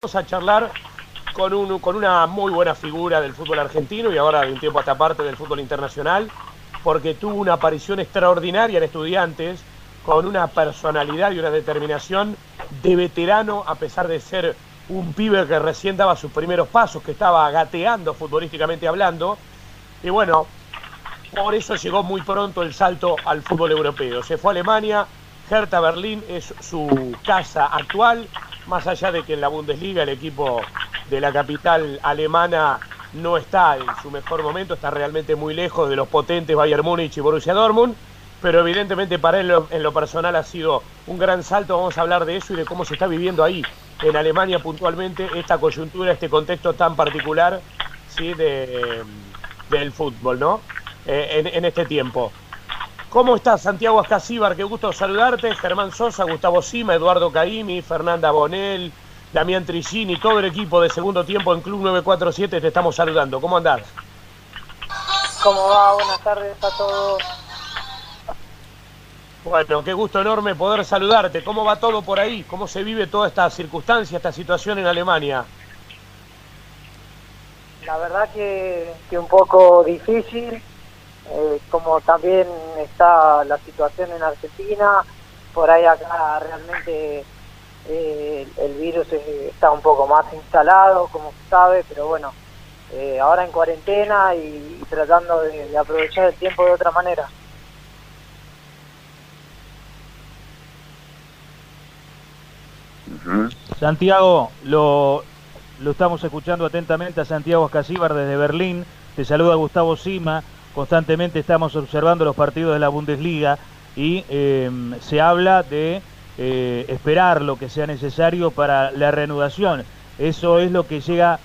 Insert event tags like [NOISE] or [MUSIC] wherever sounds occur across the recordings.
Vamos a charlar con, un, con una muy buena figura del fútbol argentino y ahora de un tiempo hasta parte del fútbol internacional, porque tuvo una aparición extraordinaria en estudiantes, con una personalidad y una determinación de veterano, a pesar de ser un pibe que recién daba sus primeros pasos, que estaba gateando futbolísticamente hablando. Y bueno, por eso llegó muy pronto el salto al fútbol europeo. Se fue a Alemania, Hertha Berlín es su casa actual más allá de que en la Bundesliga el equipo de la capital alemana no está en su mejor momento, está realmente muy lejos de los potentes Bayern Múnich y Borussia Dortmund, pero evidentemente para él en lo personal ha sido un gran salto, vamos a hablar de eso y de cómo se está viviendo ahí en Alemania puntualmente esta coyuntura, este contexto tan particular ¿sí? de, del fútbol, ¿no? Eh, en, en este tiempo. ¿Cómo estás, Santiago Ascasíbar? Qué gusto saludarte. Germán Sosa, Gustavo Sima, Eduardo Caimi, Fernanda Bonel, Damián Trigini, todo el equipo de segundo tiempo en Club 947 te estamos saludando. ¿Cómo andás? ¿Cómo va? Buenas tardes a todos. Bueno, qué gusto enorme poder saludarte. ¿Cómo va todo por ahí? ¿Cómo se vive toda esta circunstancia, esta situación en Alemania? La verdad que, que un poco difícil, eh, como también está la situación en Argentina, por ahí acá realmente eh, el virus está un poco más instalado, como se sabe, pero bueno, eh, ahora en cuarentena y, tratando de, aprovechar el tiempo de otra manera. Santiago, lo, lo estamos escuchando atentamente a Santiago Escasíbar desde Berlín. Te saluda Gustavo Sima constantemente estamos observando los partidos de la Bundesliga y em, se habla de eh, esperar lo que sea necesario para la reanudación. Eso es lo que llega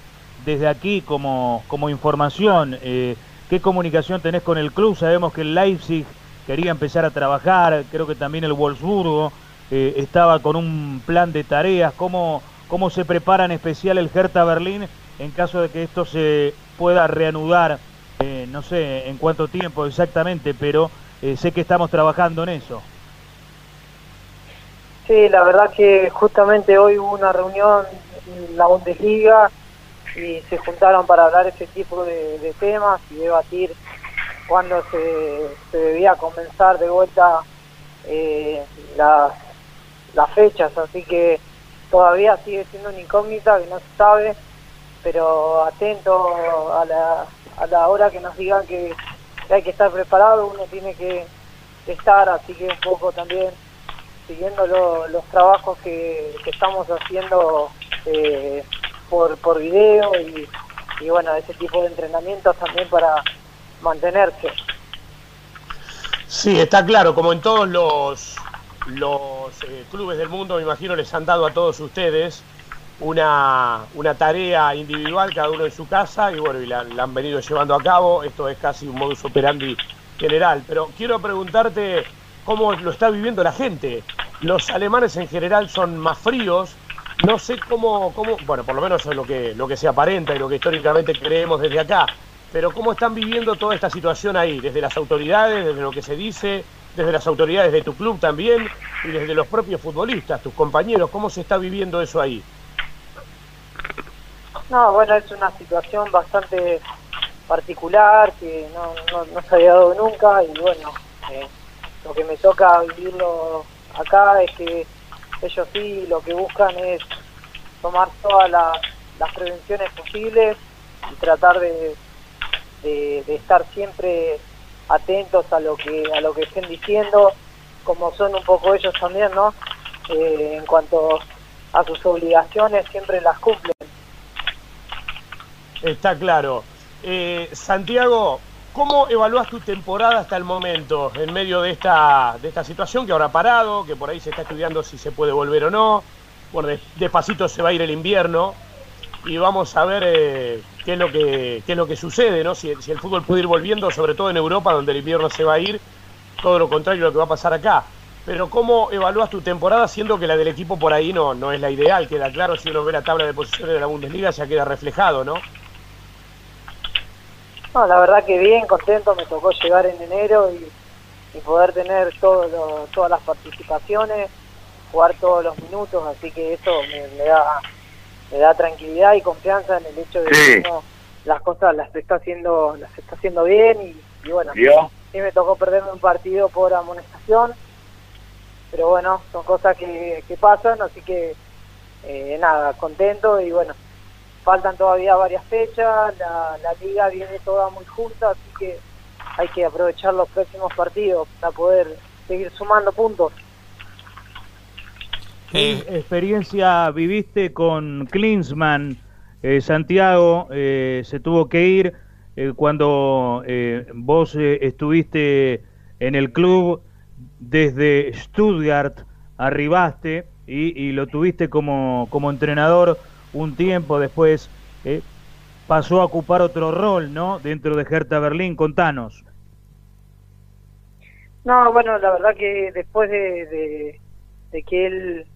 desde aquí como, como información. Eh, ¿Qué comunicación tenés con el club? Sabemos que el Leipzig quería empezar a trabajar, creo que también el Wolfsburgo eh, estaba con un plan de tareas. ¿Cómo, ¿Cómo se prepara en especial el Hertha Berlín en caso de que esto se pueda reanudar eh, no sé en cuánto tiempo exactamente, pero eh, sé que estamos trabajando en eso. Sí, la verdad que justamente hoy hubo una reunión en la Bundesliga y se juntaron para hablar ese tipo de, temas y debatir cuándo se, debía comenzar de vuelta eh, las, las fechas, así que todavía sigue siendo una incógnita que no se sabe, pero atento a la, a la hora que nos digan que, hay que estar preparado, uno tiene que estar, así que un poco también siguiendo los trabajos que, estamos haciendo eh, por, por video y, bueno, ese tipo de entrenamientos también para mantenerse. Sí, está claro, como en todos los, los eh, clubes del mundo, me imagino les han dado a todos ustedes una, una tarea individual, cada uno en su casa, y bueno, y la, han venido llevando a cabo. Esto es casi un modus operandi general. Pero quiero preguntarte cómo lo está viviendo la gente. Los alemanes en general son más fríos. No sé cómo, cómo bueno, por lo menos es lo que, lo que se aparenta y lo que históricamente creemos desde acá. Pero cómo están viviendo toda esta situación ahí, desde las autoridades, desde lo que se dice, desde las autoridades de tu club también y desde los propios futbolistas, tus compañeros, ¿cómo se está viviendo eso ahí? No, bueno, es una situación bastante particular que no, no, se había dado nunca y bueno, eh, lo que me toca vivirlo acá es que ellos sí lo que buscan es tomar todas las, prevenciones posibles y tratar de, de, estar siempre atentos a lo que a lo que estén diciendo como son un poco ellos también no eh, en cuanto a sus obligaciones siempre las cumplen Está claro. Eh, Santiago, ¿cómo evalúas tu temporada hasta el momento en medio de esta, de esta situación que ahora ha parado, que por ahí se está estudiando si se puede volver o no? Bueno, despacito se va a ir el invierno y vamos a ver eh, qué, es lo que, qué es lo que sucede, ¿no? Si, si, el fútbol puede ir volviendo, sobre todo en Europa, donde el invierno se va a ir, todo lo contrario a lo que va a pasar acá. Pero ¿cómo evalúas tu temporada siendo que la del equipo por ahí no, no es la ideal? Queda claro, si uno ve la tabla de posiciones de la Bundesliga ya queda reflejado, ¿no? No, la verdad que bien, contento, me tocó llegar en enero y, poder tener todo todas las participaciones, jugar todos los minutos, así que eso me, da me da tranquilidad y confianza en el hecho de que uno las cosas las está haciendo las está haciendo bien y, bueno sí me tocó perderme un partido por amonestación pero bueno son cosas que, que pasan así que eh, nada contento y bueno faltan todavía varias fechas la, liga viene toda muy junta así que hay que aprovechar los próximos partidos para poder seguir sumando puntos ¿Qué eh, experiencia viviste con Klinsman? Eh, Santiago eh, se tuvo que ir cuando vos estuviste en el club desde Stuttgart, arribaste y, lo tuviste como, como entrenador un tiempo después. pasó a ocupar otro rol, ¿no? Dentro de Hertha Berlín. Contanos. No, bueno, la verdad que después de que él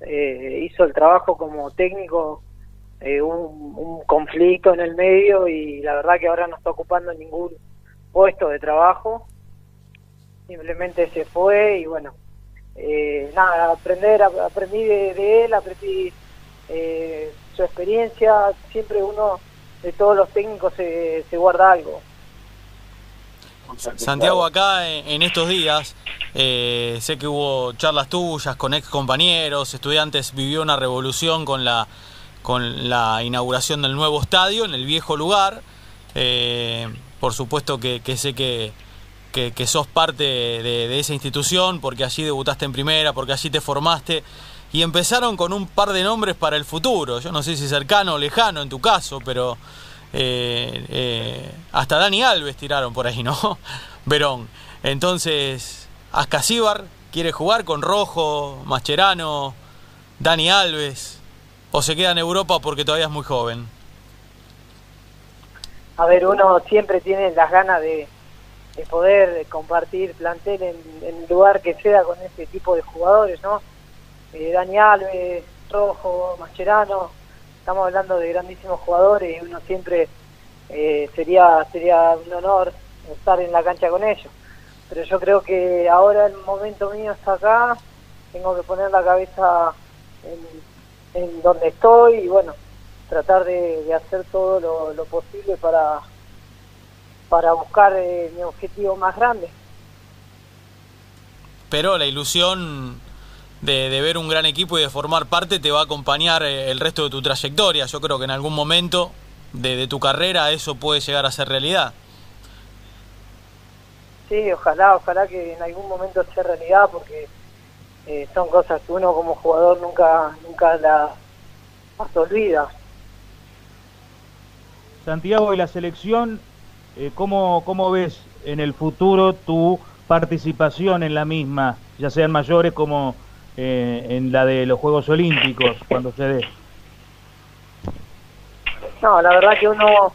eh, hizo el trabajo como técnico eh, un, conflicto en el medio y la verdad que ahora no está ocupando ningún puesto de trabajo simplemente se fue y bueno eh, nada aprender aprendí de, él aprendí su experiencia siempre uno de todos los técnicos se, guarda algo Santiago, acá en estos días eh, sé que hubo charlas tuyas con ex compañeros, estudiantes, vivió una revolución con la, con la inauguración del nuevo estadio en el viejo lugar. Eh, por supuesto que, sé que, que, sos parte de, esa institución porque allí debutaste en primera, porque allí te formaste y empezaron con un par de nombres para el futuro. Yo no sé si cercano o lejano en tu caso, pero eh, hasta Dani Alves tiraron por ahí, ¿no? [LAUGHS] Verón. Entonces, Ascasíbar quiere jugar con Rojo, Mascherano, Dani Alves, o se queda en Europa porque todavía es muy joven. A ver, uno siempre tiene las ganas de, poder compartir plantel en, el lugar que sea con ese tipo de jugadores, ¿no? Eh, Dani Alves, Rojo, Mascherano, estamos hablando de grandísimos jugadores y uno siempre eh, sería sería un honor estar en la cancha con ellos pero yo creo que ahora el momento mío está acá, tengo que poner la cabeza en, donde estoy y bueno, tratar de, hacer todo lo, posible para, para buscar eh, mi objetivo más grande. Pero la ilusión de, ver un gran equipo y de formar parte te va a acompañar eh, el resto de tu trayectoria. Yo creo que en algún momento de tu carrera eso puede llegar a ser realidad. Sí, ojalá, ojalá que en algún momento sea realidad porque eh, son cosas que uno como jugador nunca nunca las, olvida. Santiago, y la selección, eh, ¿cómo, ¿cómo ves en el futuro tu participación en la misma, ya sean mayores como eh, en la de los Juegos Olímpicos, cuando se dé? No, la verdad que uno,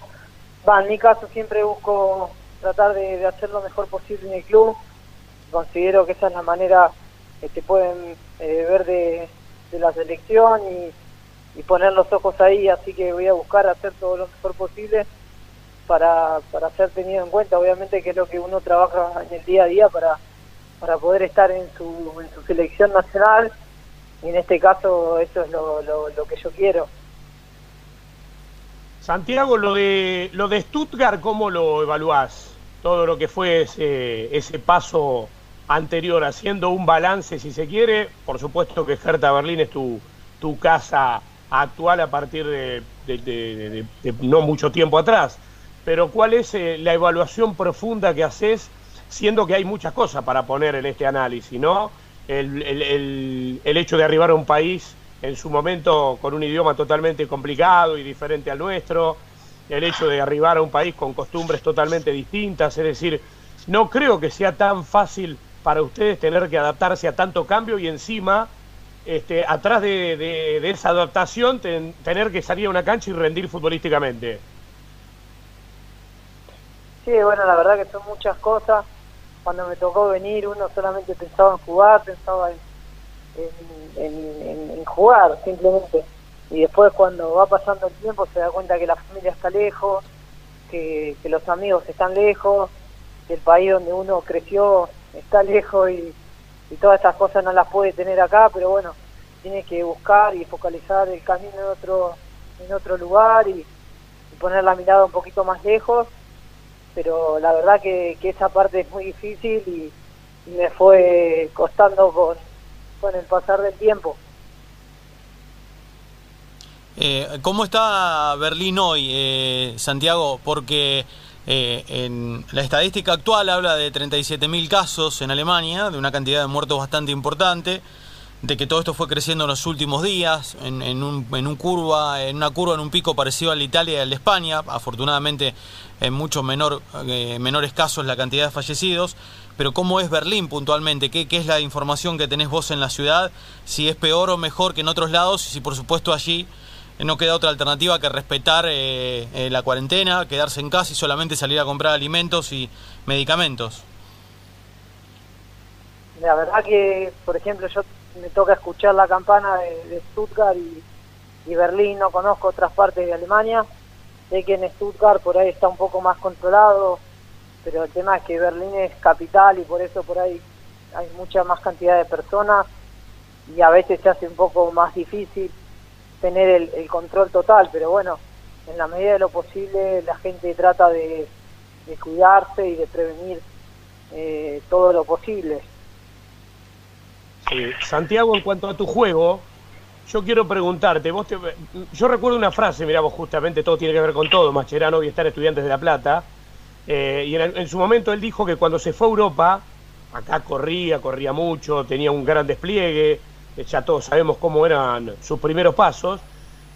va, en mi caso siempre busco tratar de, hacer lo mejor posible en el club. Considero que esa es la manera que te pueden eh, ver de, la selección y, poner los ojos ahí, así que voy a buscar hacer todo lo mejor posible para, para ser tenido en cuenta, obviamente que es lo que uno trabaja en el día a día para, para poder estar en su, en su selección nacional y en este caso eso es lo, que yo quiero. Santiago, lo de, lo de Stuttgart, ¿cómo lo evaluás? todo lo que fue ese, ese paso anterior, haciendo un balance, si se quiere. Por supuesto que Hertha Berlín es tu, tu casa actual a partir de, no mucho tiempo atrás. Pero ¿cuál es eh, la evaluación profunda que haces, siendo que hay muchas cosas para poner en este análisis, ¿no? El, el, el hecho de arribar a un país en su momento con un idioma totalmente complicado y diferente al nuestro, el hecho de arribar a un país con costumbres totalmente distintas, es decir, no creo que sea tan fácil para ustedes tener que adaptarse a tanto cambio y encima, este, atrás de, esa adaptación, tener que salir a una cancha y rendir futbolísticamente. Sí, bueno, la verdad que son muchas cosas. Cuando me tocó venir, uno solamente pensaba en jugar, pensaba en jugar, simplemente. Y después cuando va pasando el tiempo se da cuenta que la familia está lejos, que, los amigos están lejos, que el país donde uno creció está lejos y, todas esas cosas no las puede tener acá, pero bueno, tiene que buscar y focalizar el camino en otro en otro lugar y, poner la mirada un poquito más lejos, pero la verdad que, esa parte es muy difícil y, me fue costando con, con el pasar del tiempo. Eh, ¿Cómo está Berlín hoy, eh, Santiago? Porque eh, en la estadística actual habla de 37.000 casos en Alemania, de una cantidad de muertos bastante importante, de que todo esto fue creciendo en los últimos días, en, un, en, un curva, en una curva, en un pico parecido al de Italia y al de España, afortunadamente en mucho menor, eh, menores casos la cantidad de fallecidos, pero ¿cómo es Berlín puntualmente? ¿Qué, ¿Qué es la información que tenés vos en la ciudad? Si es peor o mejor que en otros lados, y si por supuesto allí no queda otra alternativa que respetar eh, eh, la cuarentena, quedarse en casa y solamente salir a comprar alimentos y medicamentos. La verdad que, por ejemplo, yo me toca escuchar la campana de, Stuttgart y, Berlín, no conozco otras partes de Alemania, sé que en Stuttgart por ahí está un poco más controlado, pero el tema es que Berlín es capital y por eso por ahí hay mucha más cantidad de personas y a veces se hace un poco más difícil tener el, control total, pero bueno, en la medida de lo posible la gente trata de, cuidarse y de prevenir eh, todo lo posible. Santiago, en cuanto a tu juego, yo quiero preguntarte, yo recuerdo una frase, mirá vos justamente todo tiene que ver con todo, Macherano y estar estudiantes de La Plata, eh, y en, su momento él dijo que cuando se fue a Europa, acá corría, corría mucho, tenía un gran despliegue, ya todos sabemos cómo eran sus primeros pasos,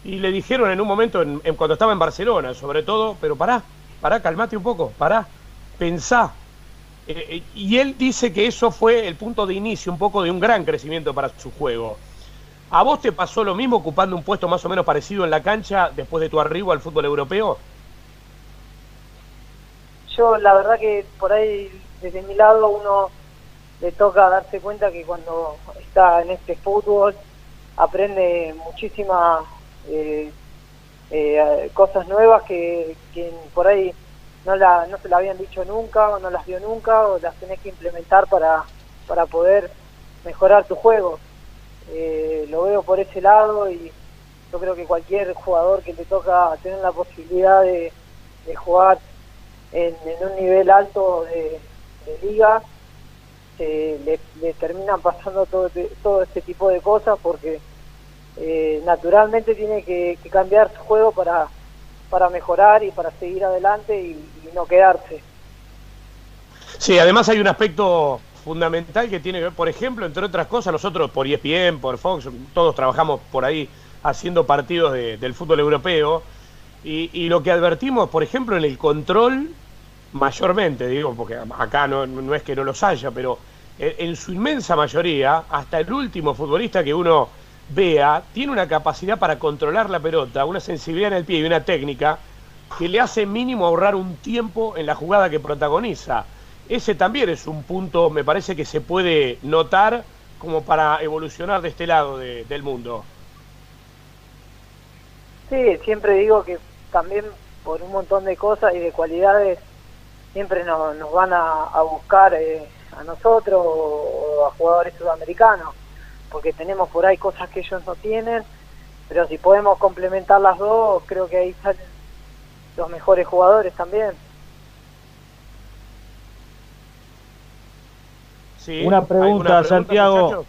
y le dijeron en un momento, en, cuando estaba en Barcelona, sobre todo, pero pará, pará, calmate un poco, pará, pensá. Eh, eh, y él dice que eso fue el punto de inicio un poco de un gran crecimiento para su juego. ¿A vos te pasó lo mismo ocupando un puesto más o menos parecido en la cancha después de tu arribo al fútbol europeo? Yo la verdad que por ahí desde mi lado uno le toca darse cuenta que cuando está en este fútbol aprende muchísimas eh, eh, cosas nuevas que, por ahí no, la, no se la habían dicho nunca o no las vio nunca o las tenés que implementar para, para poder mejorar tu juego. Eh, lo veo por ese lado y yo creo que cualquier jugador que le toca tener la posibilidad de, jugar en, un nivel alto de, de liga, le, le, terminan pasando todo, todo este tipo de cosas porque eh, naturalmente tiene que, cambiar su juego para, para mejorar y para seguir adelante y, no quedarse. Sí, además hay un aspecto fundamental que tiene que ver, por ejemplo, entre otras cosas, nosotros por ESPN, por Fox, todos trabajamos por ahí haciendo partidos del fútbol europeo y, lo que advertimos, por ejemplo, en el control, mayormente, digo, porque acá no, es que no los haya, pero en su inmensa mayoría, hasta el último futbolista que uno vea, tiene una capacidad para controlar la pelota, una sensibilidad en el pie y una técnica que le hace mínimo ahorrar un tiempo en la jugada que protagoniza. Ese también es un punto, me parece que se puede notar como para evolucionar de este lado del mundo. Sí, siempre digo que también por un montón de cosas y de cualidades siempre nos, van a, buscar eh, a nosotros o a jugadores sudamericanos porque tenemos por ahí cosas que ellos no tienen, pero si podemos complementar las dos, creo que ahí salen los mejores jugadores también. Una pregunta, Santiago.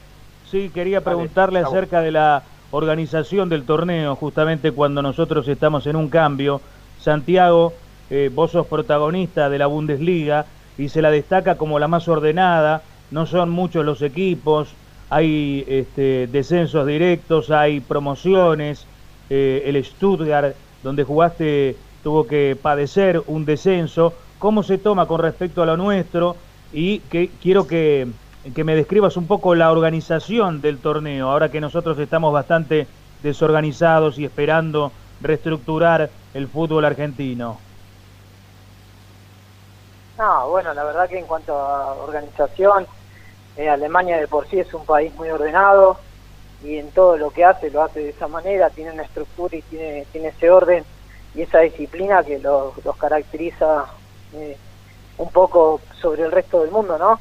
Sí, quería preguntarle acerca de la organización del torneo, justamente cuando nosotros estamos en un cambio. Santiago, eh, vos sos protagonista de la Bundesliga y se la destaca como la más ordenada, no son muchos los equipos, hay este, descensos directos, hay promociones, eh, el Stuttgart, donde jugaste, tuvo que padecer un descenso. ¿Cómo se toma con respecto a lo nuestro? Y que, quiero que, que me describas un poco la organización del torneo, ahora que nosotros estamos bastante desorganizados y esperando reestructurar el fútbol argentino. No, bueno, la verdad que en cuanto a organización, eh, Alemania de por sí es un país muy ordenado y en todo lo que hace lo hace de esa manera, tiene una estructura y tiene, tiene ese orden y esa disciplina que los, caracteriza eh, un poco sobre el resto del mundo, ¿no?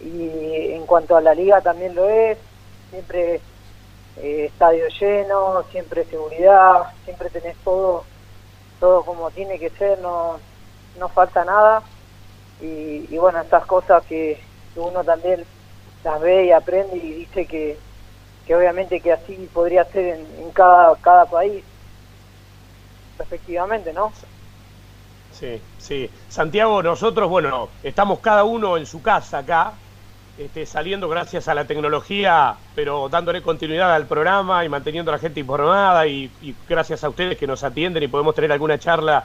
Y en cuanto a la liga también lo es, siempre eh, estadio lleno, siempre seguridad, siempre tenés todo, todo como tiene que ser, no, no falta nada. Y, bueno, estas cosas que, uno también las ve y aprende y dice que, que obviamente que así podría ser en, cada, cada país, respectivamente, ¿no? Sí, sí. Santiago, nosotros, bueno, estamos cada uno en su casa acá, este, saliendo gracias a la tecnología, pero dándole continuidad al programa y manteniendo a la gente informada y, gracias a ustedes que nos atienden y podemos tener alguna charla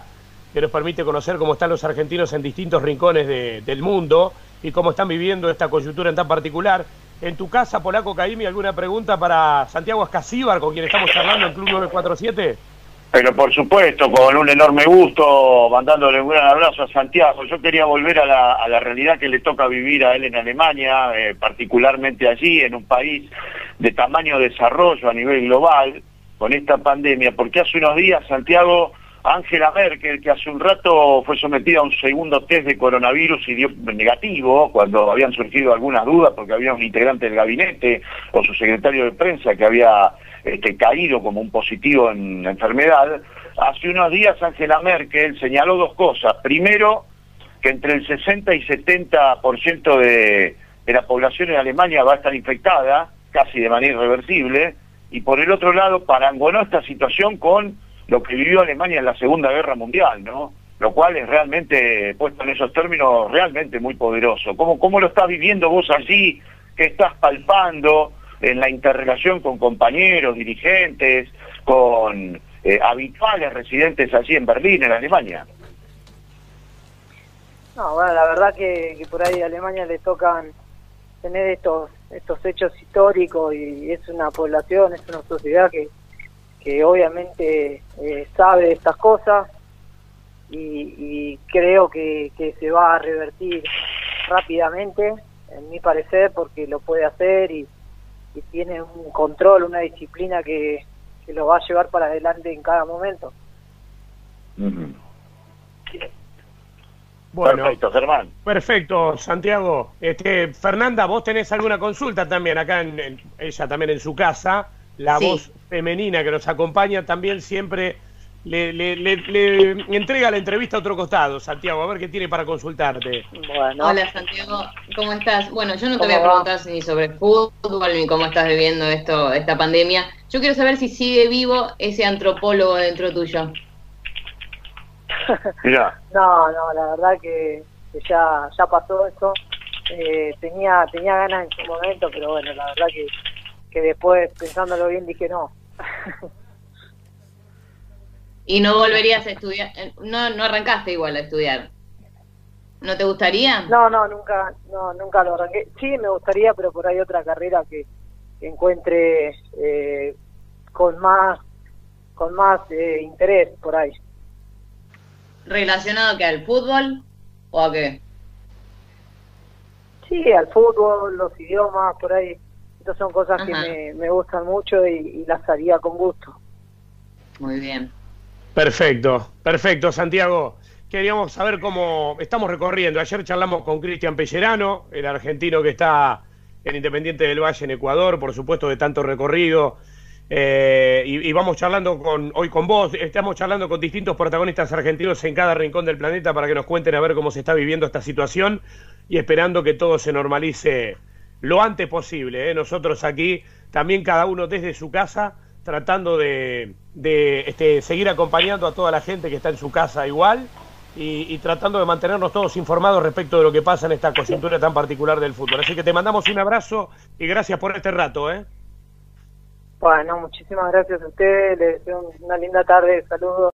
que nos permite conocer cómo están los argentinos en distintos rincones del mundo y cómo están viviendo esta coyuntura en tan particular. En tu casa, Polaco Caimi, ¿alguna pregunta para Santiago Ascasíbar, con quien estamos charlando en Club 947? Pero por supuesto, con un enorme gusto, mandándole un gran abrazo a Santiago. Yo quería volver a la, realidad que le toca vivir a él en Alemania, eh, particularmente allí, en un país de tamaño desarrollo a nivel global, con esta pandemia, porque hace unos días, Santiago, Angela Merkel, que hace un rato fue sometida a un segundo test de coronavirus y dio negativo, cuando habían surgido algunas dudas, porque había un integrante del gabinete o su secretario de prensa que había este, caído como un positivo en la enfermedad, hace unos días Angela Merkel señaló dos cosas. Primero, que entre el 60 y 70% de, de la población en Alemania va a estar infectada, casi de manera irreversible, y por el otro lado parangonó esta situación con lo que vivió Alemania en la Segunda Guerra Mundial, ¿no? Lo cual es realmente, puesto en esos términos, realmente muy poderoso. ¿Cómo, cómo lo estás viviendo vos allí? ¿Qué estás palpando? en la interrelación con compañeros, dirigentes, con eh, habituales residentes allí en Berlín, en Alemania. No, bueno, la verdad que, por ahí a Alemania le tocan tener estos estos hechos históricos y es una población, es una sociedad que, que obviamente eh, sabe estas cosas y, creo que, que se va a revertir rápidamente, en mi parecer, porque lo puede hacer y, y tiene un control, una disciplina que, lo va a llevar para adelante en cada momento. Bueno, perfecto, Germán. Perfecto, Santiago. Este, Fernanda, vos tenés alguna consulta también acá, en, ella también en su casa, la voz femenina que nos acompaña también siempre le, le, le, entrega la entrevista a otro costado, Santiago, a ver qué tiene para consultarte. Hola Santiago, ¿cómo estás? Bueno, yo no te voy a preguntar ni sobre fútbol ni cómo estás viviendo esto, esta pandemia. Yo quiero saber si sigue vivo ese antropólogo dentro tuyo. [LAUGHS] no, no, la verdad que, ya, ya pasó eso. Eh, tenía, tenía ganas en su momento, pero bueno, la verdad que, que después, pensándolo bien, dije no. Y no volverías a estudiar, eh, no, no arrancaste igual a estudiar. ¿No te gustaría? No, no, nunca, no, nunca lo arranqué. Sí, me gustaría, pero por ahí otra carrera que, encuentre eh, con más, con más eh, interés por ahí. ¿Relacionado que al fútbol o a qué? Sí, al fútbol, los idiomas, por ahí. Estas son cosas que me, me, gustan mucho y las haría con gusto. Muy bien. Perfecto, perfecto, Santiago. Queríamos saber cómo estamos recorriendo. Ayer charlamos con Cristian Pellerano, el argentino que está en Independiente del Valle en Ecuador, por supuesto, de tanto recorrido. Eh, y, vamos charlando con, hoy con vos, estamos charlando con distintos protagonistas argentinos en cada rincón del planeta para que nos cuenten a ver cómo se está viviendo esta situación y esperando que todo se normalice lo antes posible. ¿eh? Nosotros aquí, también cada uno desde su casa, tratando de, este, seguir acompañando a toda la gente que está en su casa igual y, tratando de mantenernos todos informados respecto de lo que pasa en esta coyuntura tan particular del fútbol. Así que te mandamos un abrazo y gracias por este rato. ¿eh? Bueno, muchísimas gracias a ustedes, les deseo una linda tarde, saludos.